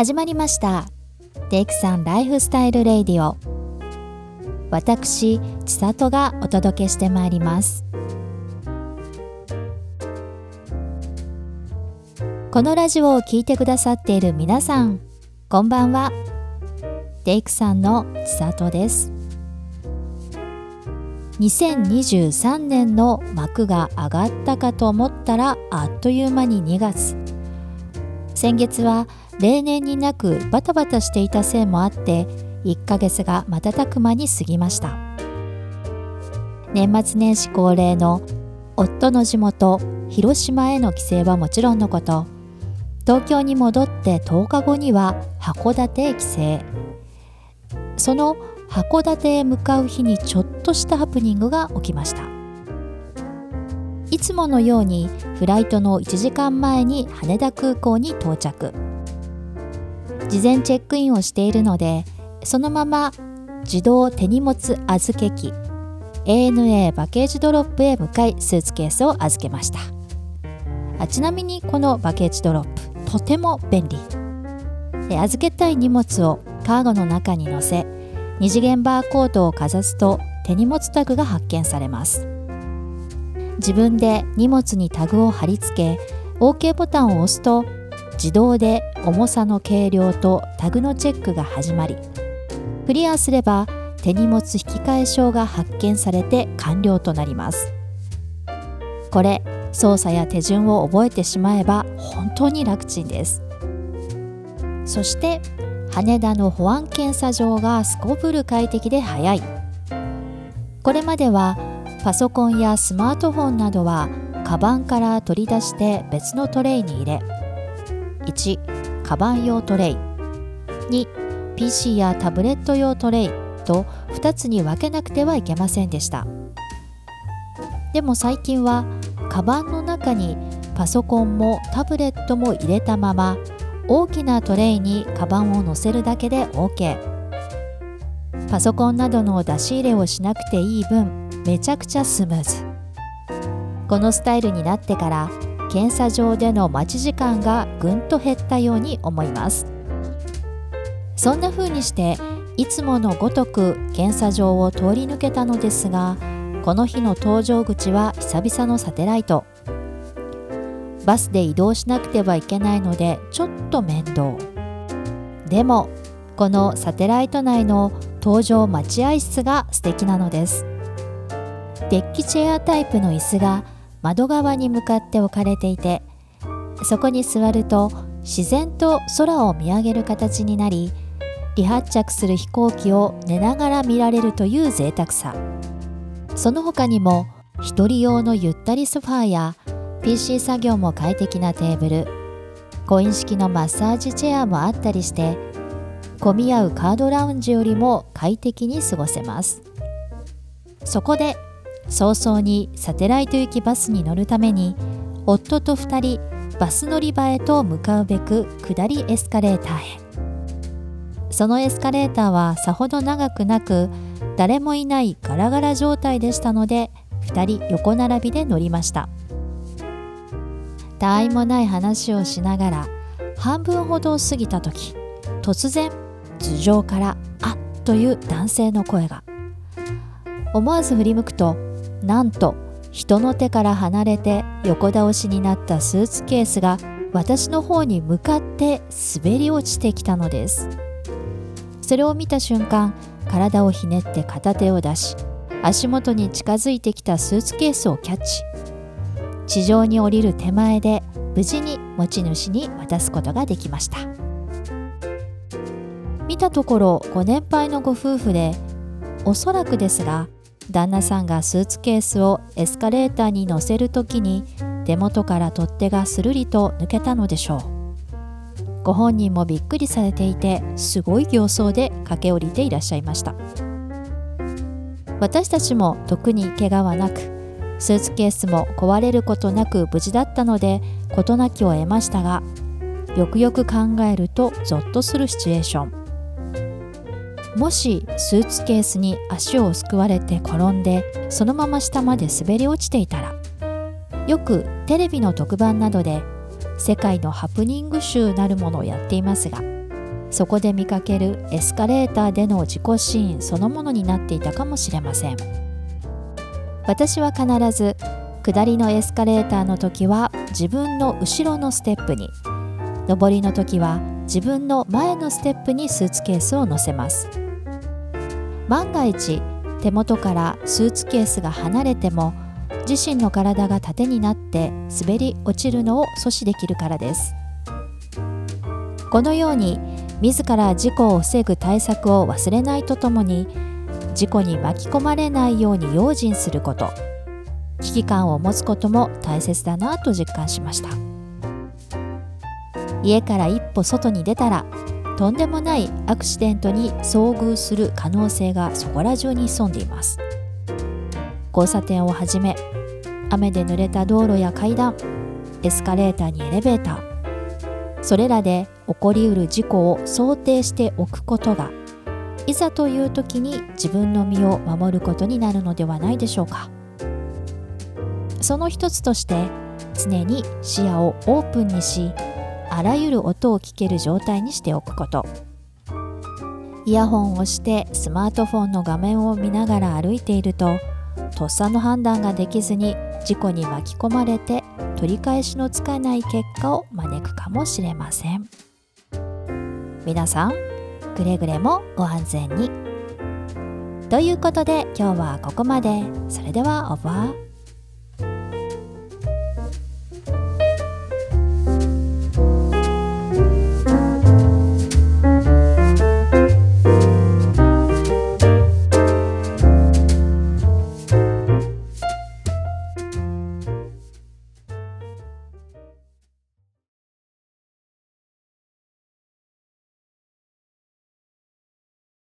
始まりました。テイクさんライフスタイルレイディオ。私千里がお届けしてまいります。このラジオを聴いてくださっている皆さんこんばんは。テイクさんの千里です。2023年の幕が上がったかと思ったらあっという間に2月。先月は例年になくバタバタしていたせいもあって1ヶ月が瞬く間に過ぎました。年末年始恒例の夫の地元広島への帰省はもちろんのこと。東京に戻って10日後には函館へ帰省。その函館へ向かう日にちょっとしたハプニングが起きました。いつものようにフライトの1時間前に羽田空港に到着。事前チェックインをしているのでそのまま自動手荷物預け機 ANA バケージドロップへ向かいスーツケースを預けました。あちなみにこのバケージドロップとても便利。預けたい荷物をカーゴの中に載せ二次元バーコードをかざすと手荷物タグが発見されます。自分で荷物にタグを貼り付け OK ボタンを押すと自動で重さの計量とタグのチェックが始まりクリアすれば手荷物引き換え証が発見されて完了となります。これ操作や手順を覚えてしまえば本当に楽ちんです。そして羽田の保安検査場がすこぶる快適で早い。これまではパソコンやスマートフォンなどはカバンから取り出して別のトレイに入れ1カバン用トレイ。2PC やタブレット用トレイ。と2つに分けなくてはいけませんでした。でも最近はカバンの中にパソコンもタブレットも入れたまま大きなトレイにカバンを乗せるだけで OK パソコンなどの出し入れをしなくていい分めちゃくちゃスムーズ。このスタイルになってから検査場での待ち時間がぐんと減ったように思います。そんな風にしていつものごとく検査場を通り抜けたのですがこの日の搭乗口は久々のサテライト。バスで移動しなくてはいけないのでちょっと面倒。でもこのサテライト内の搭乗待合室が素敵なのです。デッキチェアタイプの椅子が窓側に向かって置かれていてそこに座ると自然と空を見上げる形になり離発着する飛行機を寝ながら見られるという贅沢さ。その他にも1人用のゆったりソファーや PC 作業も快適なテーブルコイン式のマッサージチェアもあったりして混み合うカードラウンジよりも快適に過ごせます。そこで早々にサテライト行きバスに乗るために夫と2人バス乗り場へと向かうべく下りエスカレーターへ。そのエスカレーターはさほど長くなく誰もいないガラガラ状態でしたので2人横並びで乗りました。たわいもない話をしながら半分ほど過ぎた時突然頭上から「あっ」という男性の声が。思わず振り向くとなんと人の手から離れて横倒しになったスーツケースが私の方に向かって滑り落ちてきたのです。それを見た瞬間体をひねって片手を出し足元に近づいてきたスーツケースをキャッチ。地上に降りる手前で無事に持ち主に渡すことができました。見たところご年配のご夫婦でおそらくですが旦那さんがスーツケースをエスカレーターに乗せる時に手元から取っ手がするりと抜けたのでしょう。ご本人もびっくりされていてすごい形相で駆け下りていらっしゃいました。私たちも特に怪我はなくスーツケースも壊れることなく無事だったので事なきを得ましたがよくよく考えるとゾッとするシチュエーション。もしスーツケースに足をすくわれて転んでそのまま下まで滑り落ちていたらよくテレビの特番などで世界のハプニング集なるものをやっていますがそこで見かけるエスカレーターでの事故シーンそのものになっていたかもしれません。私は必ず下りのエスカレーターの時は自分の後ろのステップに上りの時は自分の前のステップにスーツケースを乗せます。万が一手元からスーツケースが離れても自身の体が縦になって滑り落ちるのを阻止できるからです。このように自ら事故を防ぐ対策を忘れないとともに事故に巻き込まれないように用心すること。危機感を持つことも大切だなと実感しました。家から一歩外に出たらとんでもないアクシデントに遭遇する可能性がそこら中に潜んでいます。交差点をはじめ雨で濡れた道路や階段エスカレーターにエレベーターそれらで起こりうる事故を想定しておくことがいざという時に自分の身を守ることになるのではないでしょうか。その一つとして常に視野をオープンにしあらゆる音を聞ける状態にしておくこと。イヤホンをしてスマートフォンの画面を見ながら歩いているととっさの判断ができずに事故に巻き込まれて取り返しのつかない結果を招くかもしれません。皆さんくれぐれもご安全に。ということで今日はここまで。それではオーバー。